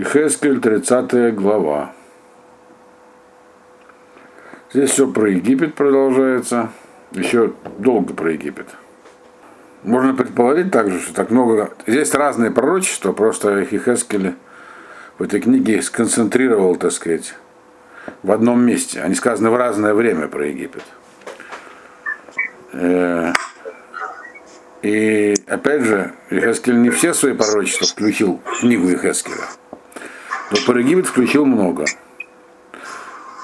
Ихескель, 30 глава. Здесь все про Египет продолжается. Еще долго про Египет. Можно предположить также, что так много... Здесь разные пророчества, просто Ихескель в этой книге сконцентрировал, так сказать, в одном месте. Они сказаны в разное время про Египет. Э, и опять же, Ихескель не все свои пророчества включил в книгу Ихескеля. Но Египет включил много.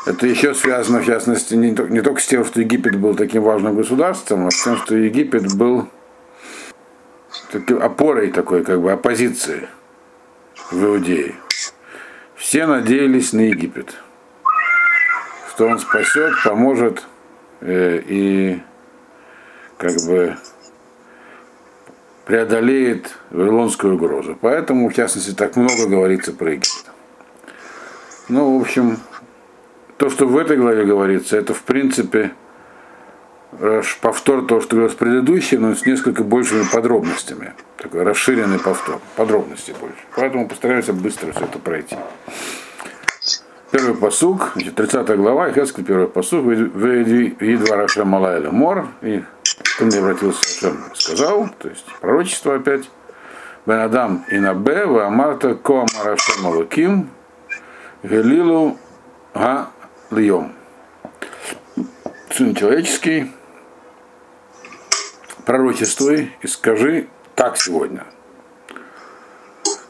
Это еще связано, в частности, не, не только с тем, что Египет был таким важным государством, а с тем, что Египет был такой опорой такой, как бы оппозиции в Иудее. Все надеялись на Египет, что он спасет, поможет э, и как бы преодолеет вавилонскую угрозу. Поэтому, в частности, так много говорится про Египет. Ну, в общем, то, что в этой главе говорится, это в принципе повтор того, что говорилось предыдущее, но с несколько большими подробностями. Такой расширенный повтор, подробности больше. Поэтому постараемся быстро все это пройти. Первый посук, значит, 30 глава, Хескель, первый посук, едва Рашем Малайля Мор, и ко мне обратился Рашем, сказал, то есть пророчество опять, Бен Адам и на Б, Амарта Коам Рашем Алаким, Гелилу Га Льем. Сын человеческий, пророчествуй и скажи так сегодня.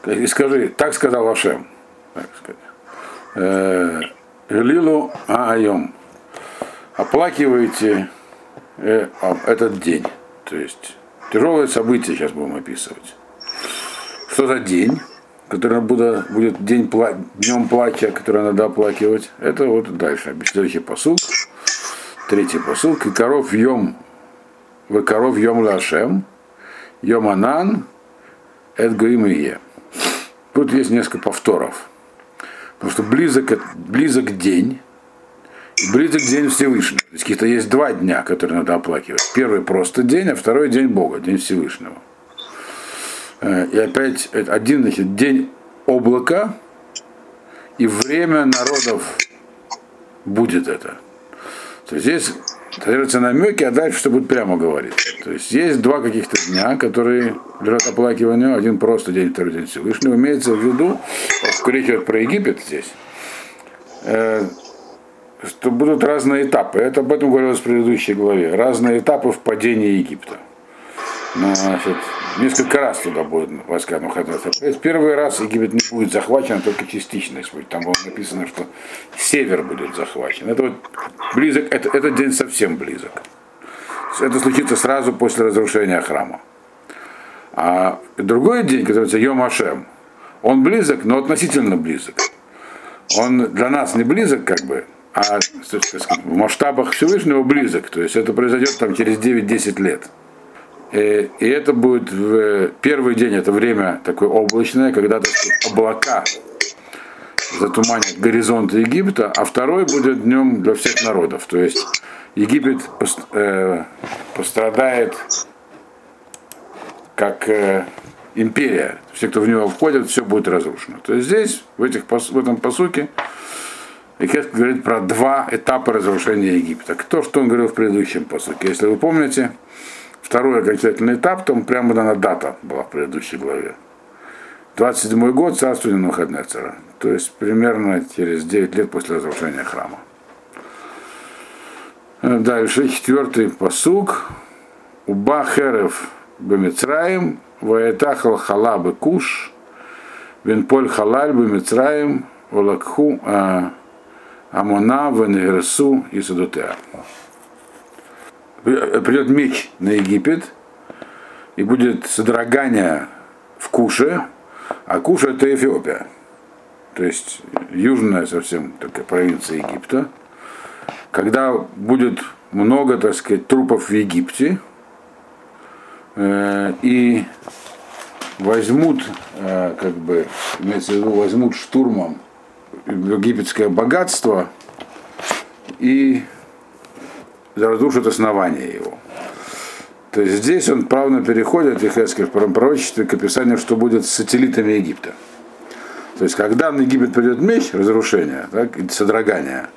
И скажи, так сказал Ашем. Так сказать. Лилу Аайом. Оплакивайте э, этот день. То есть тяжелое событие сейчас будем описывать. Что за день? Который будет, будет день пла днем плача, который надо оплакивать. Это вот дальше. Следующий посуд. Третий посуд. И коров йом в коров йом лашем. Йом анан. Эд е. Тут есть несколько повторов. Потому что близок, близок день, близок день Всевышнего. То есть какие-то есть два дня, которые надо оплакивать. Первый просто день, а второй день Бога, день Всевышнего. Э, и опять один значит, день облака, и время народов будет это. То есть здесь содержатся намеки, а дальше что будет прямо говорить. То есть есть два каких-то дня, которые лежат оплакиванию. Один просто день, второй день Всевышнего. Имеется в виду, идет про Египет здесь, э, что будут разные этапы. Это об этом говорилось в предыдущей главе. Разные этапы в падении Египта. Значит, несколько раз туда будет войска находиться. Первый раз Египет не будет захвачен, а только частично. Там было написано, что север будет захвачен. Это вот близок, это, этот день совсем близок. Это случится сразу после разрушения храма. А другой день, который называется Йом Ашем, он близок, но относительно близок. Он для нас не близок, как бы, а в масштабах Всевышнего близок. То есть это произойдет там через 9-10 лет. Э, и это будет в первый день, это время такое облачное, когда так сказать, облака затуманят горизонт Египта, а второй будет днем для всех народов. То есть Египет э, пострадает как э, империя. Все, кто в него входит, все будет разрушено. То есть здесь, в, этих, в этом посуке, Ехес говорит про два этапа разрушения Египта. То, что он говорил в предыдущем посуке. Если вы помните, второй окончательный этап, там прямо дана дата была в предыдущей главе. 27 год царствования Навуходнецера. То есть примерно через 9 лет после разрушения храма. Дальше, четвертый посук. Уба херев бемицраим, ваэтахал халабы куш, венполь халаль бемицраим, волакху а, амона венегерсу и садутеа придет меч на Египет, и будет содрогание в Куше, а Куша это Эфиопия, то есть южная совсем такая провинция Египта, когда будет много, так сказать, трупов в Египте, э, и возьмут, э, как бы, имеется в виду, возьмут штурмом египетское богатство и разрушит основание его. То есть здесь он плавно переходит, и Хескель в пророчестве к описанию, что будет с сателлитами Египта. То есть, когда на Египет придет меч, разрушение, так, содрогание,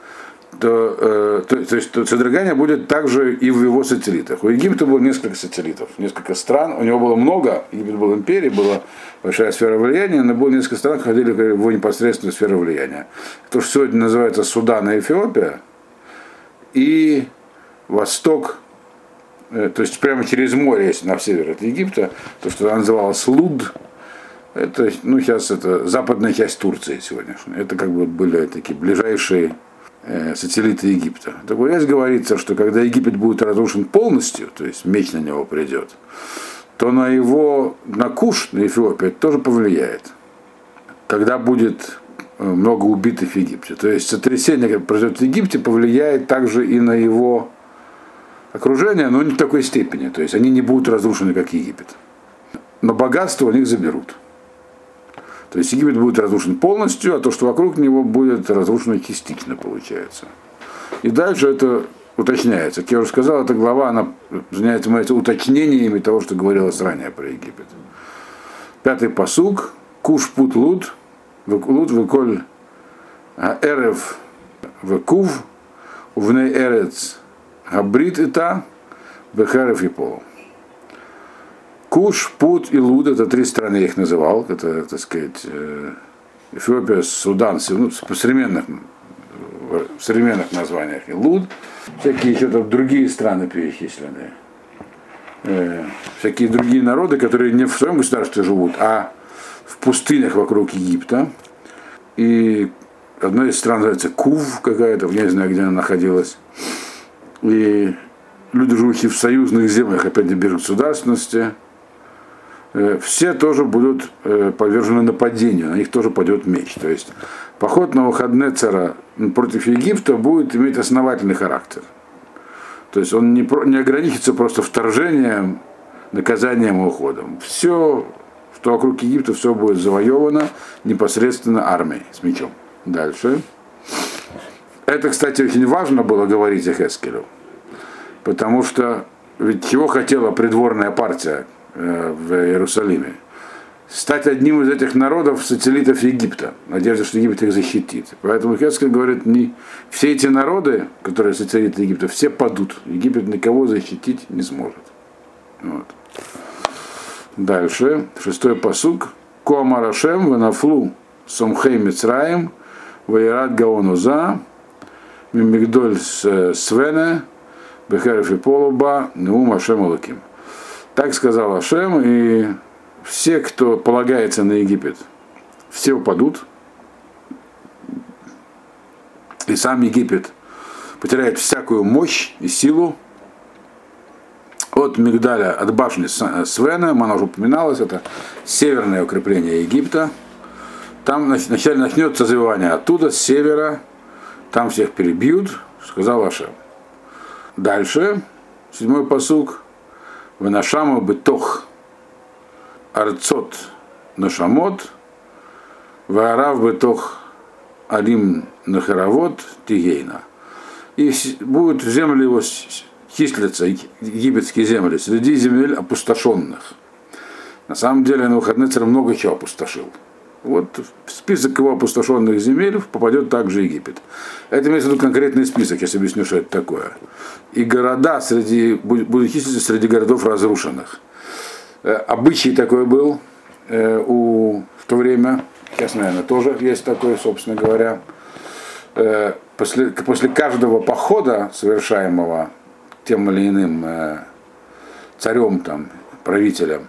то, э, то, то есть то содрогание будет также и в его сателлитах. У Египта было несколько сателлитов, несколько стран, у него было много, Египет был империей, была большая сфера влияния, но было несколько стран, ходили в его непосредственную сферу влияния. То, что сегодня называется Судан и Эфиопия, и Восток, э, то есть прямо через море, если на север от Египта, то, что называлось Луд, это, ну, сейчас это западная часть Турции сегодняшняя. Это как бы были такие ближайшие э, сателлиты Египта. Так вот здесь говорится, что когда Египет будет разрушен полностью, то есть меч на него придет, то на его, на Куш, на Эфиопию, это тоже повлияет. Когда будет э, много убитых в Египте. То есть сотрясение, которое произойдет в Египте, повлияет также и на его окружение, но не в такой степени. То есть они не будут разрушены, как Египет. Но богатство у них заберут. То есть Египет будет разрушен полностью, а то, что вокруг него, будет разрушено частично, получается. И дальше это уточняется. Как я уже сказал, эта глава, она занимается уточнениями того, что говорилось ранее про Египет. Пятый посуг. Куш пут луд, луд выколь эрев векув, увней эрец габрит ита, бехерев и пол. Куш, Пут и Луд, это три страны я их называл, это, так сказать, Эфиопия, Судан, ну, в современных, в современных названиях. И Луд, всякие еще там другие страны перечисленные. Э, всякие другие народы, которые не в своем государстве живут, а в пустынях вокруг Египта. И одна из стран называется Кув какая-то, я не знаю, где она находилась. И люди, живущие в союзных землях, опять не без государственности, Э, все тоже будут э, подвержены нападению, на них тоже пойдет меч. То есть поход на выходные цара против Египта будет иметь основательный характер. То есть он не, не ограничится просто вторжением, наказанием и уходом. Все, что вокруг Египта, все будет завоевано непосредственно армией с мечом. Дальше. Это, кстати, очень важно было говорить Эхескелю, потому что ведь чего хотела придворная партия, Э, в Иерусалиме, стать одним из этих народов сателлитов Египта, надежда, что Египет их защитит. Поэтому Хескель говорит, не, все эти народы, которые сателлиты Египта, все падут. Египет никого защитить не сможет. Вот. Дальше, шестой посук. Коамарашем венафлу сомхей мицраем ваират гаонуза мимигдоль свене бехерфи полуба неум ашем алаким. Так сказал Ашем, и все, кто полагается на Египет, все упадут. И сам Египет потеряет всякую мощь и силу. От Мигдаля, от башни Свена, она уже упоминалась, это северное укрепление Египта. Там вначале начнется завивание оттуда, с севера, там всех перебьют, сказал Ашем. Дальше, седьмой посуг. Венашама бытох арцот нашамот, ваарав бытох алим нахаравот тигейна. И будут земли его числиться, египетские земли, среди земель опустошенных. На самом деле на выходные много чего опустошил. Вот в список его опустошенных земель попадет также Египет. Это имеется в виду конкретный список, я объясню, что это такое. И города среди, будут числиться среди городов разрушенных. Э, обычай такой был э, у, в то время, сейчас, наверное, тоже есть такой, собственно говоря. Э, после, после каждого похода, совершаемого тем или иным царем, там, правителем,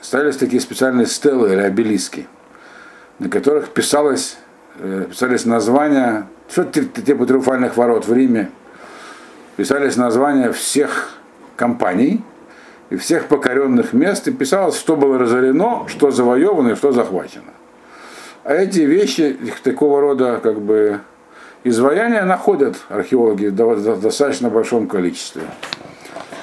ставились такие специальные стелы или обелиски – на которых писалось, э, писались названия, что-то типа триумфальных ворот в Риме, писались названия всех компаний и всех покоренных мест, и писалось, что было разорено, что завоевано и что захвачено. А эти вещи, их такого рода как бы изваяния находят археологи в достаточно большом количестве.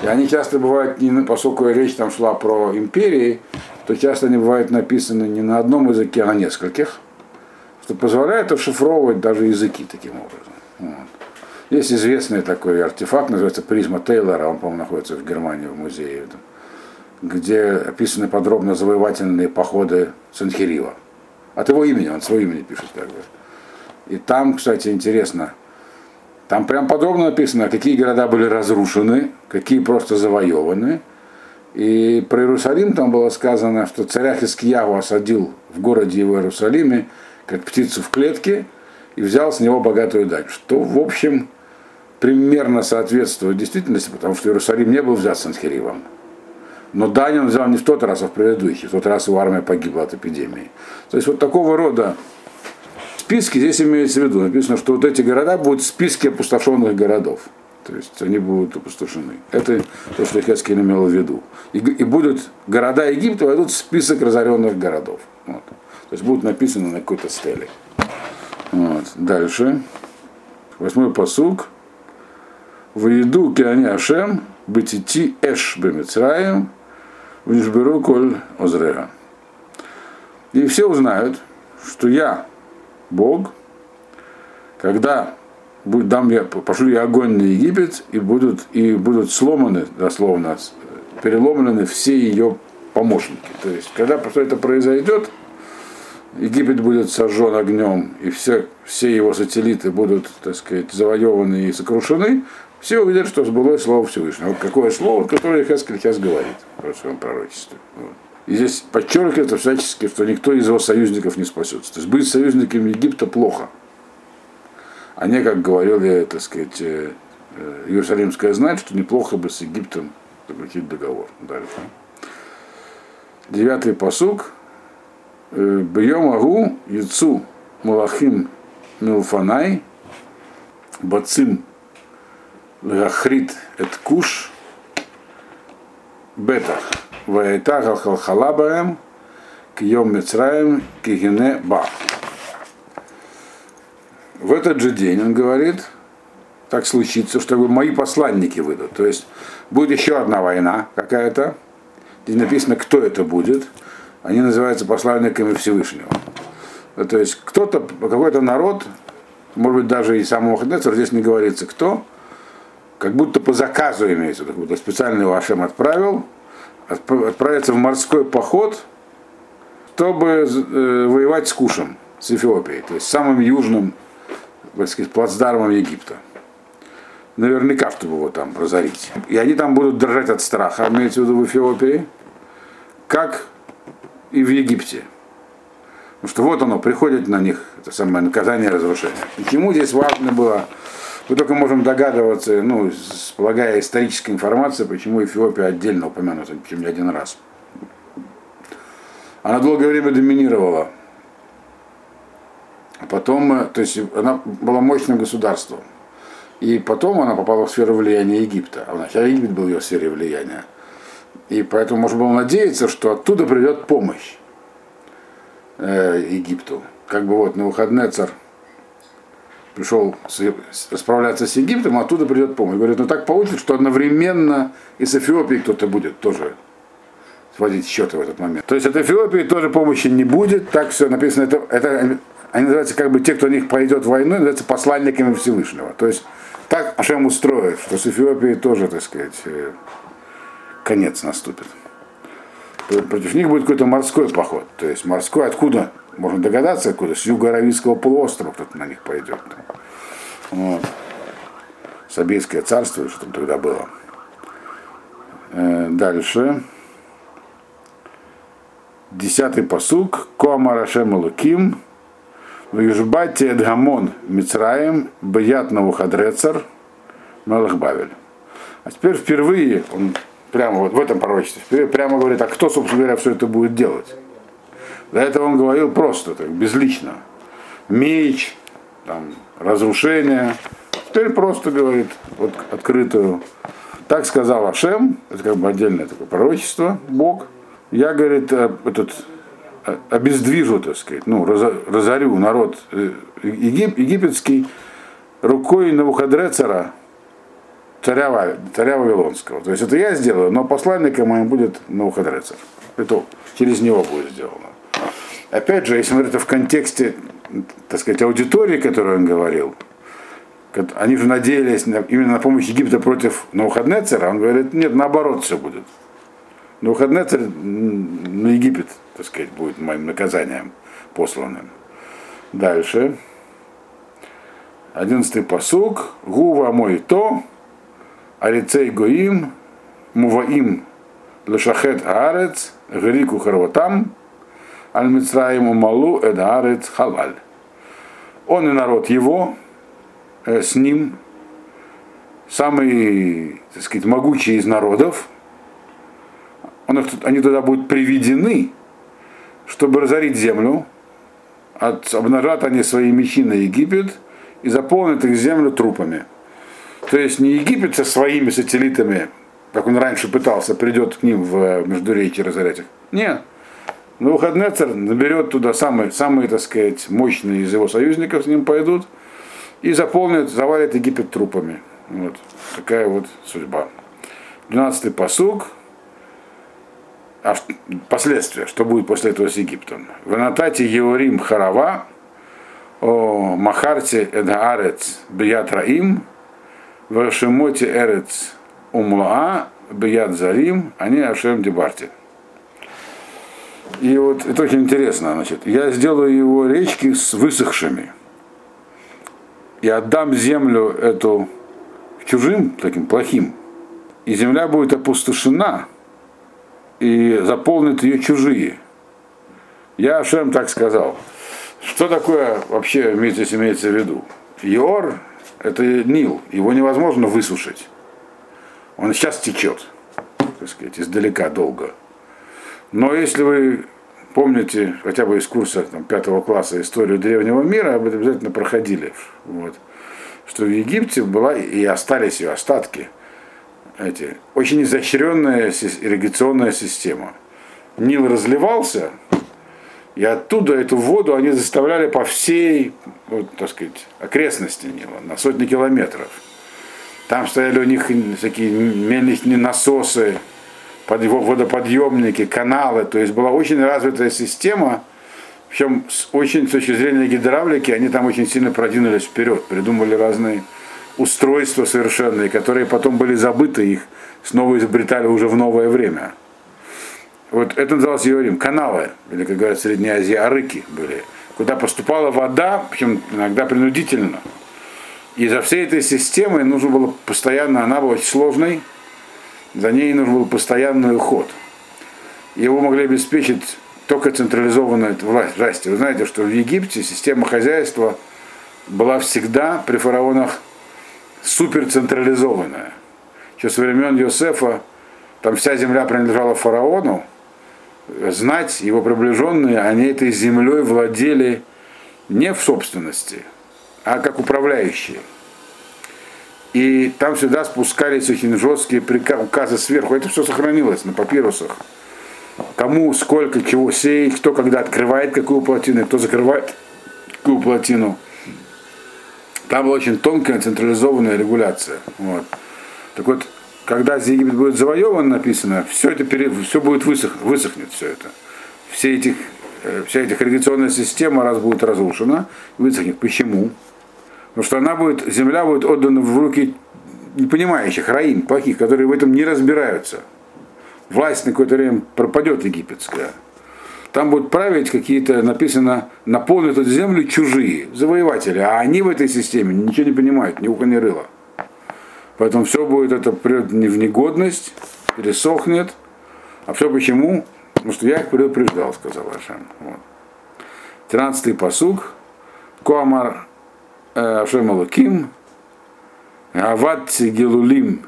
И они часто бывают, не, поскольку речь там шла про империи, то часто они бывают написаны не на одном языке, а на нескольких, что позволяет расшифровывать даже языки таким образом. Вот. Есть известный такой артефакт, называется призма Тейлора, он, по-моему, находится в Германии, в музее, где описаны подробно завоевательные походы Санхирива. От его имени, он свое имя пишет как бы. И там, кстати, интересно, там прям подробно написано, какие города были разрушены, какие просто завоеваны. И про Иерусалим там было сказано, что царя Хискиягу осадил в городе его Иерусалиме, как птицу в клетке, и взял с него богатую дань. Что, в общем, примерно соответствует действительности, потому что Иерусалим не был взят Санхиривом. Но дань он взял не в тот раз, а в предыдущий. В тот раз его армия погибла от эпидемии. То есть вот такого рода списки здесь имеется в виду. Написано, что вот эти города будут в списке опустошенных городов. То есть они будут опустошены. Это то, что Хескин имел в виду. И, и будут города Египта войдут в список разоренных городов. Вот. То есть будут написаны на какой-то стеле. Вот. Дальше. Восьмой посуг. В еду киани бетити эш бемицраем внишберу коль озрега. И все узнают, что я Бог, когда будет, дам я, пошлю я огонь на Египет, и будут, и будут сломаны, дословно, переломлены все ее помощники. То есть, когда все это произойдет, Египет будет сожжен огнем, и все, все его сателлиты будут, так сказать, завоеваны и сокрушены, все увидят, что сбылось слово Всевышнего. Вот какое слово, которое Хескель сейчас говорит в своем пророчестве. Вот. И здесь подчеркивается всячески, что никто из его союзников не спасется. То есть быть союзником Египта плохо. А не, как говорили, так сказать, э, э, Иерусалимская знать, что неплохо бы с Египтом заключить договор. Дальше. Девятый посук. «Э, Бьем агу яцу малахим милфанай бацим лахрит эт куш бетах. Ваэтага халхалабаем кьем мецраем кигине ба. В этот же день он говорит, так случится, чтобы мои посланники выйдут. То есть будет еще одна война какая-то. Здесь написано, кто это будет. Они называются посланниками Всевышнего. То есть кто-то, какой-то народ, может быть даже и самого Хаднецера, здесь не говорится кто, как будто по заказу имеется, как будто специально его Ашем отправил, отправиться в морской поход, чтобы э, воевать с Кушем, с Эфиопией, то есть самым южным так сказать, плацдармом Египта. Наверняка, чтобы его там разорить. И они там будут дрожать от страха, имеется в виду в Эфиопии, как и в Египте. Потому что вот оно, приходит на них, это самое наказание разрушения. И чему здесь важно было мы только можем догадываться, ну, полагая исторической информации, почему Эфиопия отдельно упомянута, чем не один раз. Она долгое время доминировала. А потом, э, то есть она была мощным государством. И потом она попала в сферу влияния Египта. А вначале Египет был ее сфере влияния. И поэтому можно было надеяться, что оттуда придет помощь э, Египту. Как бы вот на выходные царь пришел расправляться с Египтом, а оттуда придет помощь. Говорит, ну так получится, что одновременно и с кто-то будет тоже сводить счеты в этот момент. То есть от Эфиопии тоже помощи не будет, так все написано, это, это они называются как бы те, кто у них пойдет в войну, называются посланниками Всевышнего. То есть так Ашем устроит, что с Эфиопией тоже, так сказать, э, конец наступит. Против них будет какой-то морской поход. То есть морской откуда? Можно догадаться, откуда. С юга Аравийского полуострова кто-то на них пойдет. Вот. Сабейское царство, что там тогда было. Э, дальше. Десятый посук. Коама Рашем Луким. Вюжбати Эдгамон Мицраем Баят Навуходрецар Мелах Бавель. А теперь впервые он прямо вот в этом пророчестве прямо говорит, а кто, собственно говоря, все это будет делать? До этого он говорил просто, так, безлично. Меч, там, разрушение. Теперь просто говорит вот, открытую. Так сказал Ашем, это как бы отдельное такое пророчество, Бог. Я, говорит, э, этот, э, обездвижу, так сказать, ну, разорю народ э, егип, египетский рукой Навуходрецера, царя, царя Вавилонского. То есть это я сделаю, но посланником моим будет Навуходрецер. Это через него будет сделано. Опять же, если смотреть это в контексте, так сказать, аудитории, которую он говорил, они же надеялись именно на помощь Египта против Навуходнецера, он говорит, нет, наоборот все будет. Навуходнецер на Египет, так сказать, будет моим наказанием. посланным. Дальше. Одиннадцатый посук. Гува мой то, алицей гоим, муваим лешахет аарец, грику харватам, аль мицраиму малу эд аарец халаль. Он и народ его, э, с ним, самый, так сказать, могучий из народов, он, они туда будут приведены, чтобы разорить землю, от, обнажат они свои мечи на Египет и заполнят их землю трупами. То есть не Египет со своими сателлитами, как он раньше пытался, придет к ним в Междуречье разорять их. Нет. Навуходнецер наберет туда самые, самые, так сказать, мощные из его союзников с ним пойдут и заполнят, завалят Египет трупами. Вот. Такая вот судьба. 12-й посуг а последствия, что будет после этого с Египтом. В Анатате Еорим Харава, о Махарте Эдаарец Бият Раим, в Шемоте Эрец Умлаа, Бият Зарим, они Ашем Дебарти. И вот это очень интересно, значит, я сделаю его речки с высохшими. И отдам землю эту чужим, таким плохим. И земля будет опустошена, и заполнит ее чужие. Я Ашем так сказал. Что такое вообще здесь имеется в виду? Йор – это Нил, его невозможно высушить. Он сейчас течет, так сказать, издалека долго. Но если вы помните хотя бы из курса там, пятого класса историю древнего мира, этом обязательно проходили. Вот, что в Египте была и остались ее остатки – эти, очень изощренная ирригационная система. Нил разливался, и оттуда эту воду они заставляли по всей, вот, так сказать, окрестности Нила, на сотни километров. Там стояли у них такие мельничные насосы, водоподъемники, каналы. То есть была очень развитая система, причем с, очень с точки зрения гидравлики они там очень сильно продвинулись вперед, придумали разные устройства совершенные, которые потом были забыты, их снова изобретали уже в новое время. Вот это называлось Иорим, каналы, или, как говорят Средней Азии, арыки были, куда поступала вода, причем иногда принудительно. И за всей этой системой нужно было постоянно, она была очень сложной, за ней нужен был постоянный уход. Его могли обеспечить только централизованная власть. власть. Вы знаете, что в Египте система хозяйства была всегда при фараонах суперцентрализованная. Еще со времен Йосефа там вся земля принадлежала фараону, знать его приближенные, они этой землей владели не в собственности, а как управляющие. И там всегда спускались очень жесткие указы сверху. Это все сохранилось на папирусах. Кому, сколько, чего сеять, кто когда открывает какую плотину, кто закрывает какую плотину. Там была очень тонкая централизованная регуляция. Вот. Так вот, когда Египет будет завоеван, написано, все это пере, все будет высох, высохнет все это. Все этих, э, вся эта ирригационная система раз будет разрушена, высохнет. Почему? Потому что она будет, земля будет отдана в руки непонимающих, раим, плохих, которые в этом не разбираются. Власть на какое-то время пропадет египетская. Там будут править какие-то, написано, наполнят эту землю чужие, завоеватели. А они в этой системе ничего не понимают, ни уха, ни рыла. Поэтому все будет это придет в негодность, пересохнет. А все почему? Потому что я их предупреждал, сказал Ашем. Вот. 13-й посуг. Коамар Ашем Алаким. Ават Гелулим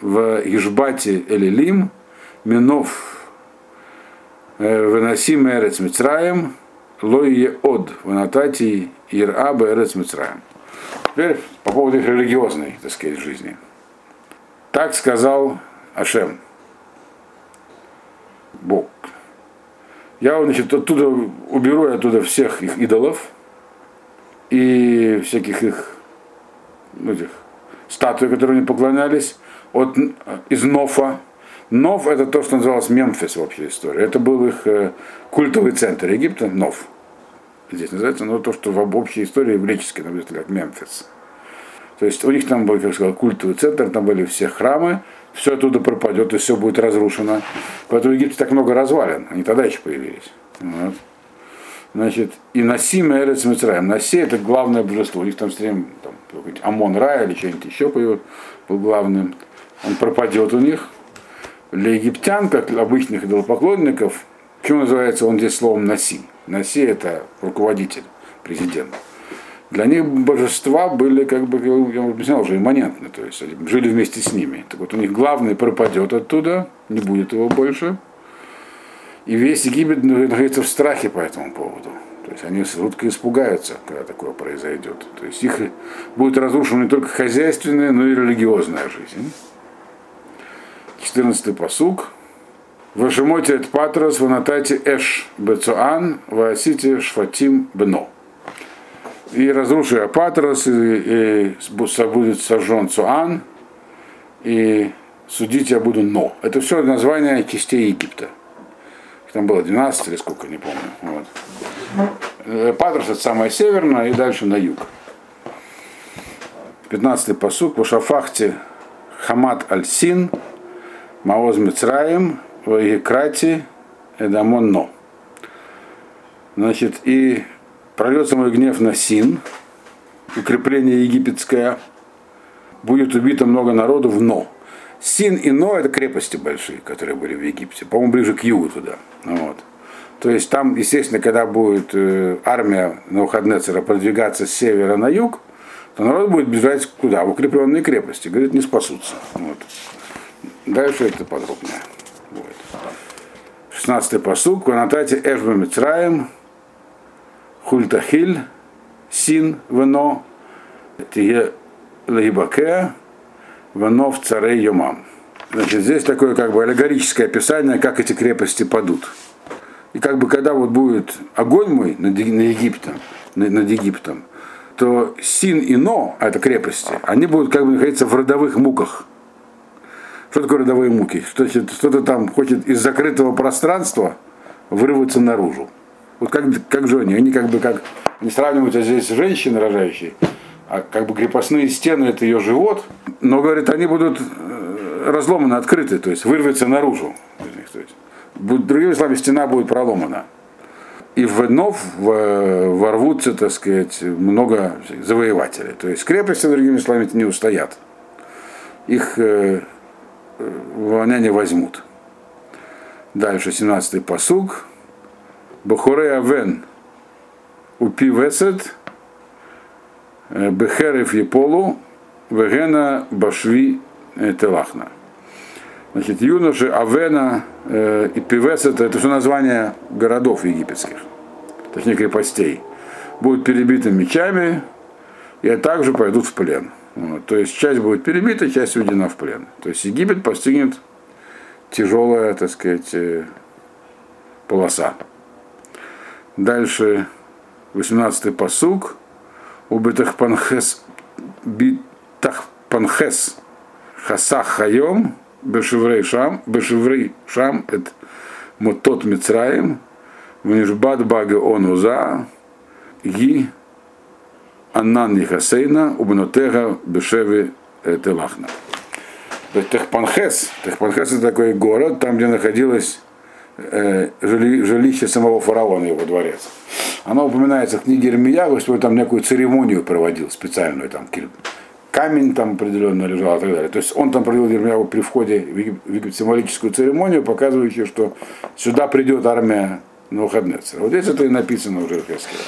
в Ижбате Элилим. Минов Выносим Эрец Мицраем, Лойе Од, Ванатати Ираба Эрец Мицраем. Теперь по поводу их религиозной, так сказать, жизни. Так сказал Ашем, Бог. Я, значит, оттуда уберу оттуда всех их идолов и всяких их этих статуй, которые они поклонялись, от, из Нофа, Нов это то, что называлось Мемфис в общей истории. Это был их э, культовый центр Египта, Нов. Здесь называется, но то, что в общей истории греческой написано как Мемфис. То есть у них там был, как сказал, культовый центр, там были все храмы, все оттуда пропадет, и все будет разрушено. Поэтому в Египте так много развалин, они тогда еще появились. Вот. Значит, и Насим и Эрец Мицраем. Наси это главное божество. У них там все время там, Амон Рай или что-нибудь еще был главным. Он пропадет у них. Для египтян, как для обычных идолопоклонников, почему называется он здесь словом Наси? Наси это руководитель, президент. Для них божества были, как бы, я объяснял, уже имманентны, то есть жили вместе с ними. Так вот у них главный пропадет оттуда, не будет его больше. И весь Египет находится в страхе по этому поводу. То есть они жутко испугаются, когда такое произойдет. То есть их будет разрушена не только хозяйственная, но и религиозная жизнь. 14 посуг. Вашемоте от Патрос, ванатайте Эш Бецуан, Ваасите Шфатим Бно. И разруши Апатрос, и, и будет сожжен Цуан, и судить я буду Но. Это все название частей Египта. Там было 12 или сколько, не помню. Вот. Э, Патрос это самое северное и дальше на юг. 15-й посук. В Шафахте Хамат Аль-Син, Маоз Мицраем, Ваикрати, Эдамон Но. Значит, и прольется мой гнев на Син, укрепление египетское, будет убито много народу в Но. Син и Но это крепости большие, которые были в Египте, по-моему, ближе к югу туда. Вот. То есть там, естественно, когда будет э, армия Навуходнецера продвигаться с севера на юг, то народ будет бежать куда? В укрепленные крепости. Говорит, не спасутся. Вот. Дальше это подробнее. Вот. 16-й посук. Ванатайте Эшба Мицраем, Хультахиль, Син, Вено, Тие Лейбаке, Вено в царе Йомам. Значит, здесь такое как бы аллегорическое описание, как эти крепости падут. И как бы когда вот будет огонь мой над, Египтом, над Египтом, то Син и Но, а это крепости, они будут как бы находиться в родовых муках. Что такое родовые муки? Что-то там хочет из закрытого пространства вырваться наружу. Вот как, как же они? Они как бы как не сравниваются здесь женщины рожающие, а как бы крепостные стены это ее живот, но говорит, они будут э, разломаны, открыты, то есть вырваться наружу. Другими словами, стена будет проломана. И вновь ворвутся, так сказать, много завоевателей. То есть крепости, другими словами, не устоят. Их э, не возьмут. Дальше 17-й посуг. Бахуре Авен упи э, Бехерев Еполу Вегена Башви Телахна. Значит, юноши Авена э, и Пивесет, это все названия городов египетских, точнее крепостей, будут перебиты мечами и также пойдут в плен. Вот, то есть часть будет перебита, часть уведена в плен. То есть Египет постигнет тяжелая, так сказать, э, полоса. Дальше 18-й посук. У Бетахпанхес Битахпанхес Хасах Хайом Бешеврей Шам, Бешеврей Шам, это Мотот Мицраем, Внишбад Бага Онуза, Ги Аннан Нихасейна, Убнотега Бешеви Телахна. То есть Техпанхес, Техпанхес это такой город, там, где находилось э, жили, жилище самого фараона, его дворец. Оно упоминается в книге Ирмия, что он там некую церемонию проводил специальную, там камень там определенно лежал и так далее. То есть он там провел Ермияу при входе в символическую церемонию, показывающую, что сюда придет армия Навуходнецера. Вот здесь это и написано уже в Хескеле.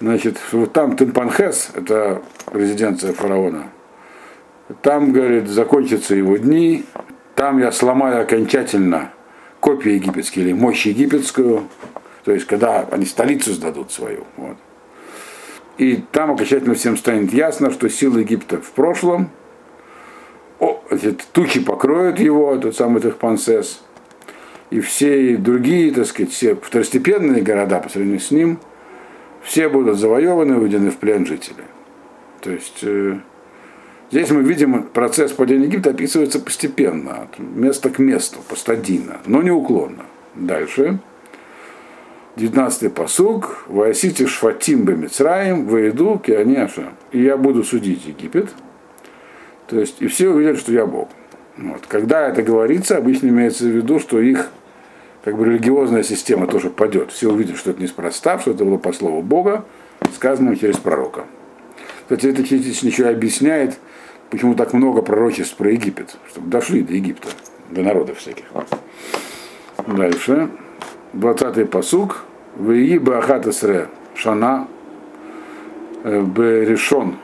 Значит, вот там Тимпанхес, это резиденция фараона, там, говорит, закончатся его дни, там я сломаю окончательно копию египетские или мощь египетскую, то есть когда они столицу сдадут свою. Вот. И там окончательно всем станет ясно, что силы Египта в прошлом, о, эти тучи покроют его, тот самый Техпансес, и все другие, так сказать, все второстепенные города по сравнению с ним, все будут завоеваны, уведены в плен жители. То есть э, здесь мы видим процесс падения Египта описывается постепенно, от места к месту, постадийно, но неуклонно. Дальше. 19-й посуг, Ваосите Шфатим Бемицраим, Ваиду Кианяша. И я буду судить Египет. То есть, и все увидят, что я Бог. Вот. Когда это говорится, обычно имеется в виду, что их как бы религиозная система тоже падет. Все увидят, что это неспроста, что это было по слову Бога, сказанному через пророка. Кстати, это частично еще и объясняет, почему так много пророчеств про Египет, чтобы дошли до Египта, до народов всяких. Дальше. 20-й посук. Вии Бахатасре Шана э, Берешон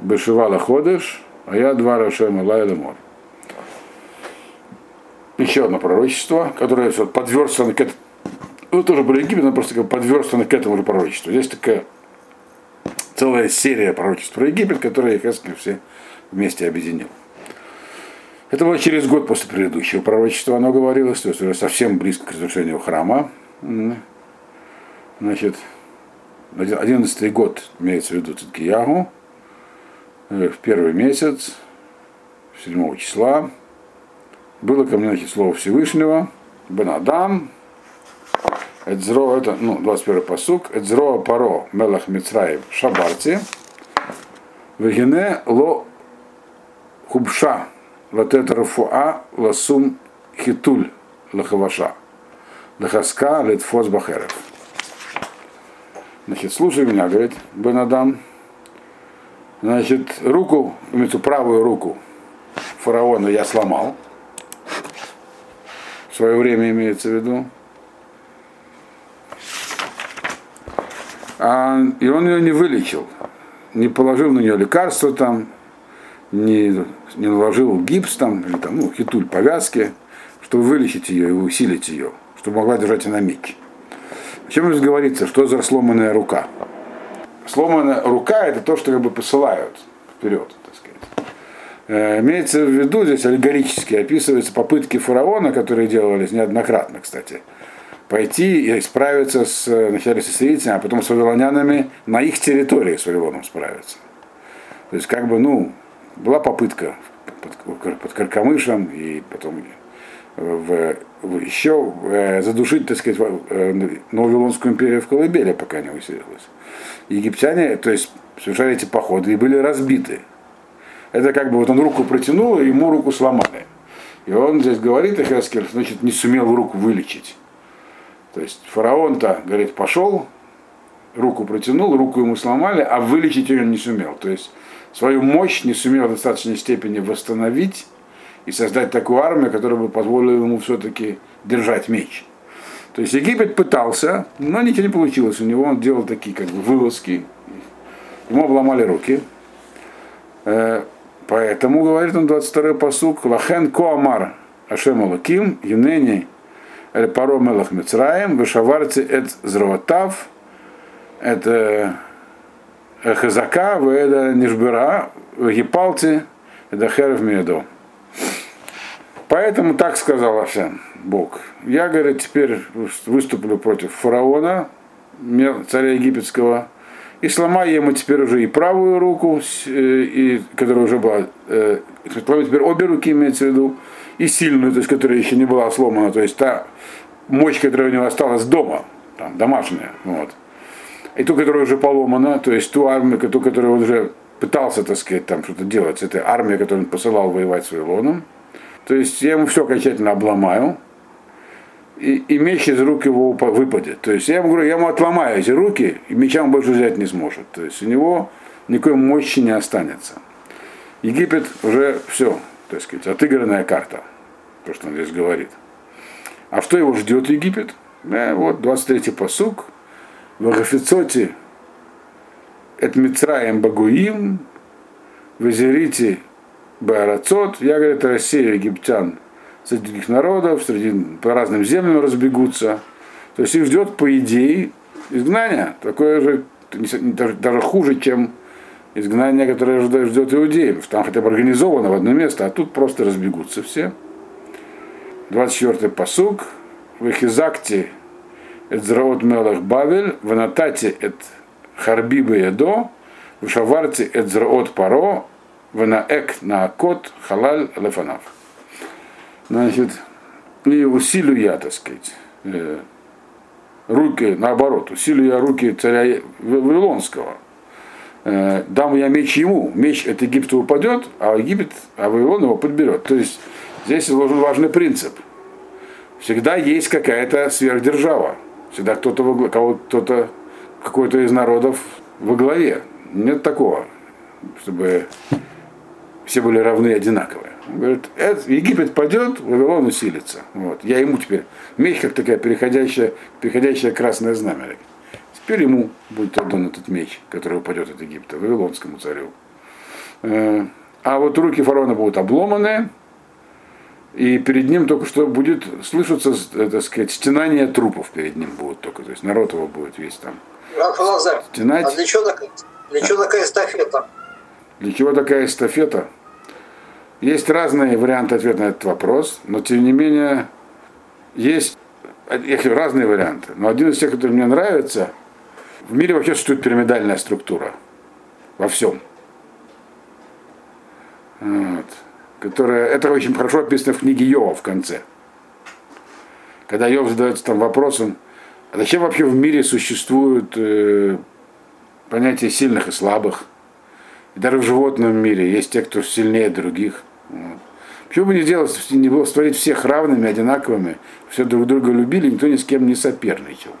Бешивала Ходыш, а я два Рашема Лайла Мор. Еще одно пророчество, которое подверстано к этому. Ну, тоже были Египет, но просто как подверстано к этому же пророчеству. Здесь такая целая серия пророчеств про Египет, которые Хескель все вместе объединил. Это было через год после предыдущего пророчества, оно говорилось, то есть уже совсем близко к разрушению храма. Значит, одиннадцатый год имеется в виду Циткиягу, э, в первый месяц, 7 числа, было ко мне значит, слово Всевышнего, Бенадам, Эдзро, это, ну, 21 посук, Эдзро Паро, Мелах Мицраев, Шабарти, Вегене Ло Хубша, Латет Рафуа, Ласум Хитуль, Лахаваша, Лахаска, Литфос Бахерев. Значит, слушай меня, говорит Бенадам. Значит, руку, эту правую руку фараона я сломал. В свое время имеется в виду. А, и он ее не вылечил. Не положил на нее лекарства там, не, не наложил гипс там, или там, ну, хитуль повязки, чтобы вылечить ее и усилить ее, чтобы могла держать на миг. О чем здесь говорится? Что за сломанная рука? Сломанная рука это то, что как бы посылают вперед, так сказать. Э, имеется в виду, здесь аллегорически описываются попытки фараона, которые делались неоднократно, кстати, пойти и справиться с, вначале со сирийцами, а потом с вавилонянами на их территории с Вавилоном справиться. То есть, как бы, ну, была попытка под, под Каркамышем и потом в, в, еще э, задушить, так сказать, э, империю в колыбели, пока не усилилась. Египтяне, то есть, совершали эти походы и были разбиты. Это как бы вот он руку протянул, и ему руку сломали. И он здесь говорит, Эхескель, значит, не сумел руку вылечить. То есть фараон-то, говорит, пошел, руку протянул, руку ему сломали, а вылечить ее не сумел. То есть свою мощь не сумел в достаточной степени восстановить, и создать такую армию, которая бы позволила ему все-таки держать меч. То есть Египет пытался, но ничего не получилось. У него он делал такие как бы вылазки, ему обломали руки. Э, поэтому, говорит он 22-й посук, Лахен Коамар Ашем Алаким, Юнени Эль Паро Мелах Мицраем, Вышаварцы Эт Зраватав, это Хазака, Веда Нишбера, Гипалти, это Херев Медо. Поэтому так сказал Ашем, Бог. Я, говорит, теперь выступлю против фараона, царя египетского, и сломаю ему теперь уже и правую руку, э, и, которая уже была, э, теперь обе руки имеется в виду, и сильную, то есть которая еще не была сломана, то есть та мощь, которая у него осталась дома, там, домашняя, вот. И ту, которая уже поломана, то есть ту армию, ту, которую он уже пытался, так сказать, там что-то делать, это армия, которую он посылал воевать с Вавилоном, то есть я ему все окончательно обломаю, и, и меч из рук его выпадет. То есть я ему говорю, я ему отломаю эти руки, и меча он больше взять не сможет. То есть у него никакой мощи не останется. Египет уже все, так сказать, отыгранная карта, то, что он здесь говорит. А что его ждет Египет? Да, вот 23-й посук. В Агафицоте это Мицраем Багуим, в Азерите Баарацот, я, говорит, Россия, египтян среди других народов, среди, по разным землям разбегутся. То есть их ждет, по идее, изгнание. Такое же, даже, даже хуже, чем изгнание, которое ждет иудеев. Там хотя бы организовано в одно место, а тут просто разбегутся все. 24-й посуг. В Эхизакте Эдзраот Мелах Бавель, в Анатате Эд Харбиба Едо, в Шаварте Эдзраот Паро, Ванаэк на кот халаль лефанав. Значит, и усилю я, так сказать, руки, наоборот, усилю я руки царя Вавилонского. Дам я меч ему, меч от Египта упадет, а Египет, а Вавилон его подберет. То есть здесь изложен важный принцип. всегда есть какая-то сверхдержава. Всегда кто-то, во главе, кто-то какой-то из народов во главе. Нет такого, чтобы все были равны и одинаковые. Он говорит, Египет падет, Вавилон усилится. Вот. Я ему теперь, меч как такая переходящая, переходящая красное знамя. Теперь ему будет отдан этот меч, который упадет от Египта, Вавилонскому царю. Э, а вот руки фараона будут обломаны, и перед ним только что будет слышаться, так сказать, стенание трупов перед ним будут только. То есть народ его будет весь там. Стенать. А для чего такая, для чего такая эстафета? Для чего такая эстафета? Есть разные варианты ответа на этот вопрос, но тем не менее есть разные варианты. Но один из тех, который мне нравится, в мире вообще существует пирамидальная структура. Во всем. Вот. Которая, это очень хорошо описано в книге Йова в конце. Когда Йов задается там вопросом, а зачем вообще в мире существует э, понятие сильных и слабых? И даже в животном мире есть те, кто сильнее других. Вот. Почему бы не делать, не было створить всех равными, одинаковыми, все друг друга любили, никто ни с кем не соперничал.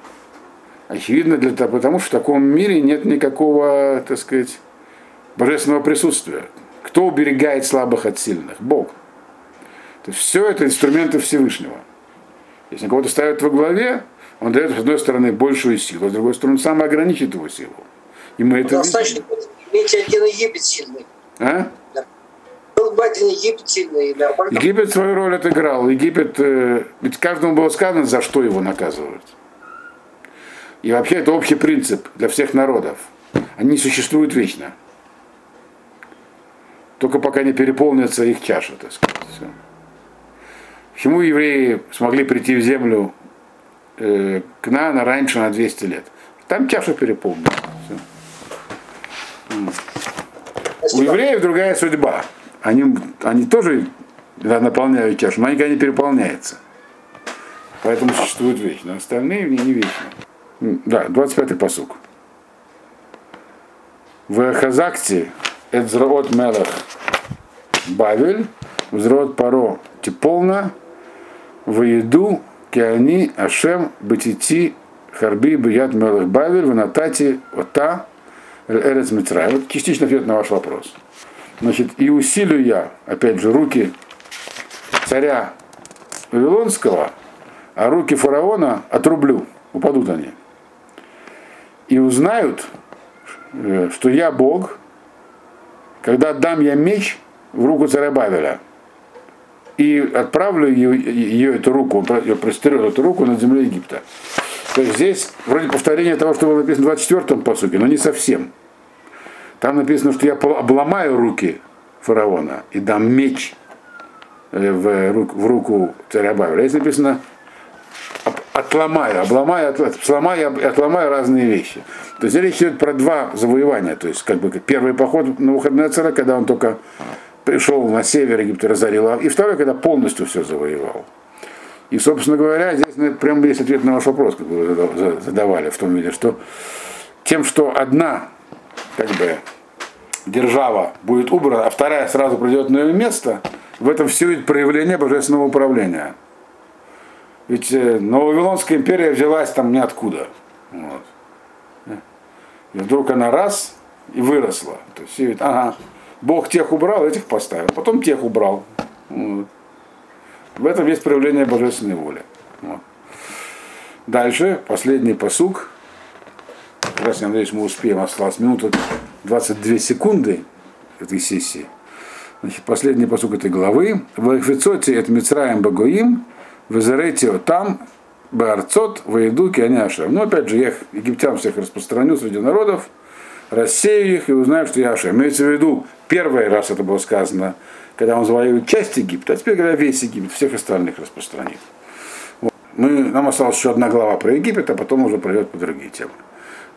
Очевидно, для того, потому что в таком мире нет никакого, так сказать, божественного присутствия. Кто уберегает слабых от сильных? Бог. То есть все это инструменты Всевышнего. Если кого-то ставят во главе, он дает, с одной стороны, большую силу, а с другой стороны, сам ограничит его силу. И мы это Достаточно иметь один Египет сильный. А? Был бы один Египет сильный. Египет свою роль отыграл. Египет, э, ведь каждому было сказано, за что его наказывают. И вообще это общий принцип для всех народов. Они существуют вечно. Только пока не переполнится их чаша, так сказать. Все. Почему евреи смогли прийти в землю э, к Нана раньше на 200 лет? Там чаша переполнена. У евреев другая судьба. Они, они тоже да, наполняют чашу, но они никогда не переполняются. Поэтому существуют вечно. Остальные не, не вечно. Да, 25-й посук. В Хазакте Эдзраот Мелах Бавель, Взрод Паро Типолна, в еду Киани Ашем Батити Харби Бият Мелах Бавель, в Натати Ота Эрец Митрай. Вот частично ответ на ваш вопрос. Значит, и усилю я, опять же, руки царя Вавилонского, а руки фараона отрублю, упадут они и узнают, э, что я Бог, когда дам я меч в руку царя Бавеля и отправлю ее, ее эту руку, ее простерет эту руку на землю Египта. То есть здесь вроде повторение того, что было написано в 24-м посуке, но не совсем. Там написано, что я обломаю руки фараона и дам меч э, в руку, в руку царя Бавеля. Здесь написано, отломаю, обломаю, сломаю и отломаю разные вещи. То есть речь идет про два завоевания. То есть, как бы первый поход на выходные царя, когда он только пришел на север Египта, разорил, и второй, когда полностью все завоевал. И, собственно говоря, здесь ну, прямо есть ответ на ваш вопрос, как вы задавали, в том виде, что тем, что одна как бы, держава будет убрана, а вторая сразу придет на ее место, в этом все проявление божественного управления. Ведь э, Нововавилонская империя взялась там ниоткуда. Вот. И вдруг она раз и выросла. То есть, ведь, ага, Бог тех убрал, этих поставил, потом тех убрал. Вот. В этом есть проявление божественной воли. Вот. Дальше, последний посук. Раз, я надеюсь, мы успеем, осталось минута 22 секунды этой сессии. Значит, последний посук этой главы. В Эхвицоте это Мицраем Багоим, Везеретио там, Баарцот, Ваидуки, Аняша. Но опять же, я их, египтян всех распространю среди народов, рассею их и узнаю, что я Ашем. Имеется в виду, первый раз это было сказано, когда он завоевывает часть Египта, а теперь, когда весь Египет, всех остальных распространит. Вот. Мы, нам осталась еще одна глава про Египет, а потом уже пройдет по другие темы.